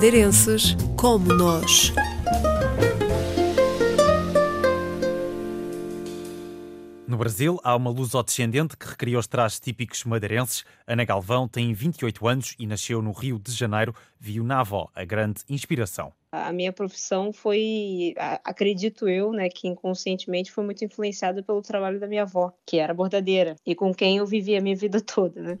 madeirenses como nós. No Brasil, há uma luso-descendente que recria os trajes típicos madeirenses. Ana Galvão tem 28 anos e nasceu no Rio de Janeiro. Viu na avó a grande inspiração. A minha profissão foi, acredito eu, né, que inconscientemente foi muito influenciada pelo trabalho da minha avó, que era bordadeira, e com quem eu vivi a minha vida toda, né?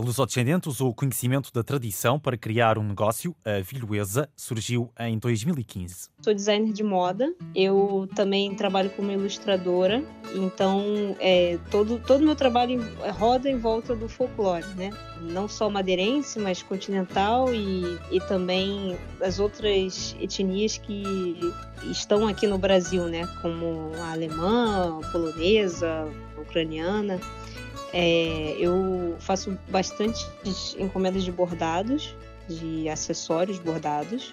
A lusodescendente usou o conhecimento da tradição para criar um negócio. A Vilhuesa surgiu em 2015. Sou designer de moda. Eu também trabalho como ilustradora. Então, é, todo todo meu trabalho roda em volta do folclore, né? Não só madeirense, mas continental e, e também as outras etnias que estão aqui no Brasil, né? Como a alemã, a polonesa, a ucraniana. É, eu faço bastante encomendas de bordados, de acessórios bordados,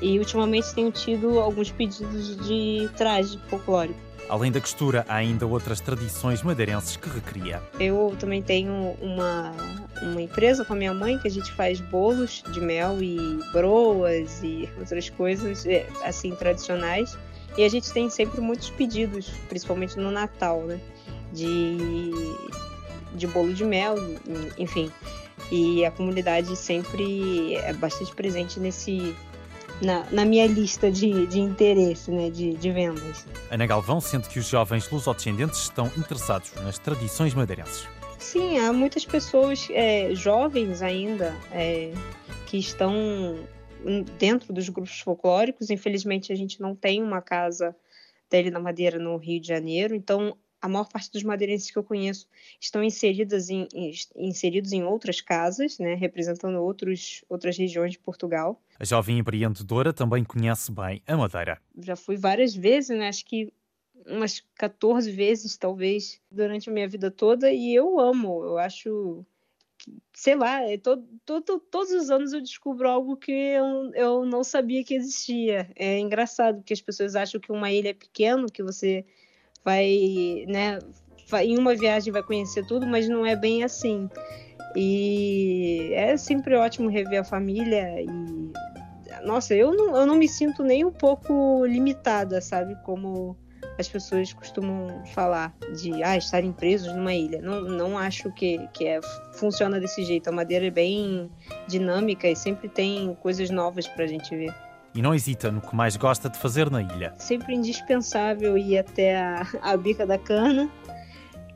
e ultimamente tenho tido alguns pedidos de traje folclórico. Além da costura, há ainda outras tradições madeirenses que recria. Eu também tenho uma, uma empresa com a minha mãe que a gente faz bolos de mel e broas e outras coisas é, assim tradicionais. E a gente tem sempre muitos pedidos, principalmente no Natal, né? De de bolo de mel, enfim. E a comunidade sempre é bastante presente nesse na, na, minha lista de, de interesse, né, de, de vendas. Ana Galvão sente que os jovens lusodescendentes estão interessados nas tradições madeirenses. Sim, há muitas pessoas é, jovens ainda é, que estão dentro dos grupos folclóricos. Infelizmente, a gente não tem uma casa dele na Madeira no Rio de Janeiro, então a maior parte dos madeirenses que eu conheço estão inseridas em, inseridos em outras casas, né, representando outros, outras regiões de Portugal. A jovem empreendedora também conhece bem a Madeira. Já fui várias vezes, né, acho que umas 14 vezes, talvez, durante a minha vida toda, e eu amo, eu acho sei lá, é todo, todo, todos os anos eu descubro algo que eu, eu não sabia que existia. É engraçado, porque as pessoas acham que uma ilha é pequeno, que você vai, né, vai, em uma viagem vai conhecer tudo, mas não é bem assim. E é sempre ótimo rever a família e nossa, eu não, eu não me sinto nem um pouco limitada, sabe, como as pessoas costumam falar de ah, estarem presos numa ilha. Não, não acho que, que é, funciona desse jeito. A madeira é bem dinâmica e sempre tem coisas novas para a gente ver e não hesita no que mais gosta de fazer na ilha. Sempre indispensável ir até a, a bica da cana,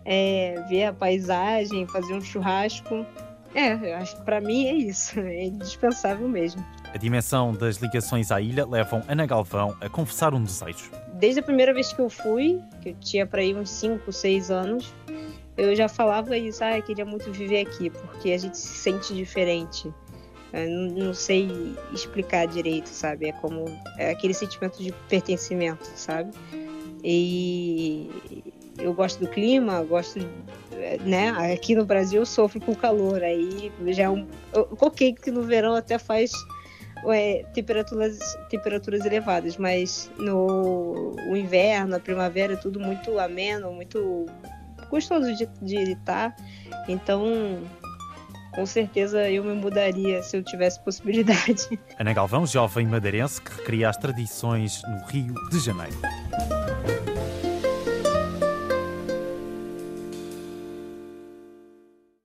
é, ver a paisagem, fazer um churrasco. É, acho que para mim é isso, é indispensável mesmo. A dimensão das ligações à ilha levam Ana Galvão a confessar um desejo. Desde a primeira vez que eu fui, que eu tinha para ir uns 5, 6 anos, eu já falava isso, ah, eu queria muito viver aqui, porque a gente se sente diferente. Não, não, sei explicar direito, sabe? É como é aquele sentimento de pertencimento, sabe? E eu gosto do clima, gosto, né? Aqui no Brasil eu sofro com calor, aí já é um, ok que no verão até faz é, temperaturas temperaturas elevadas, mas no o inverno, a primavera é tudo muito ameno, muito gostoso de, de estar. Então com certeza eu me mudaria se eu tivesse possibilidade. Ana Galvão, jovem madeirense que recria as tradições no Rio de Janeiro.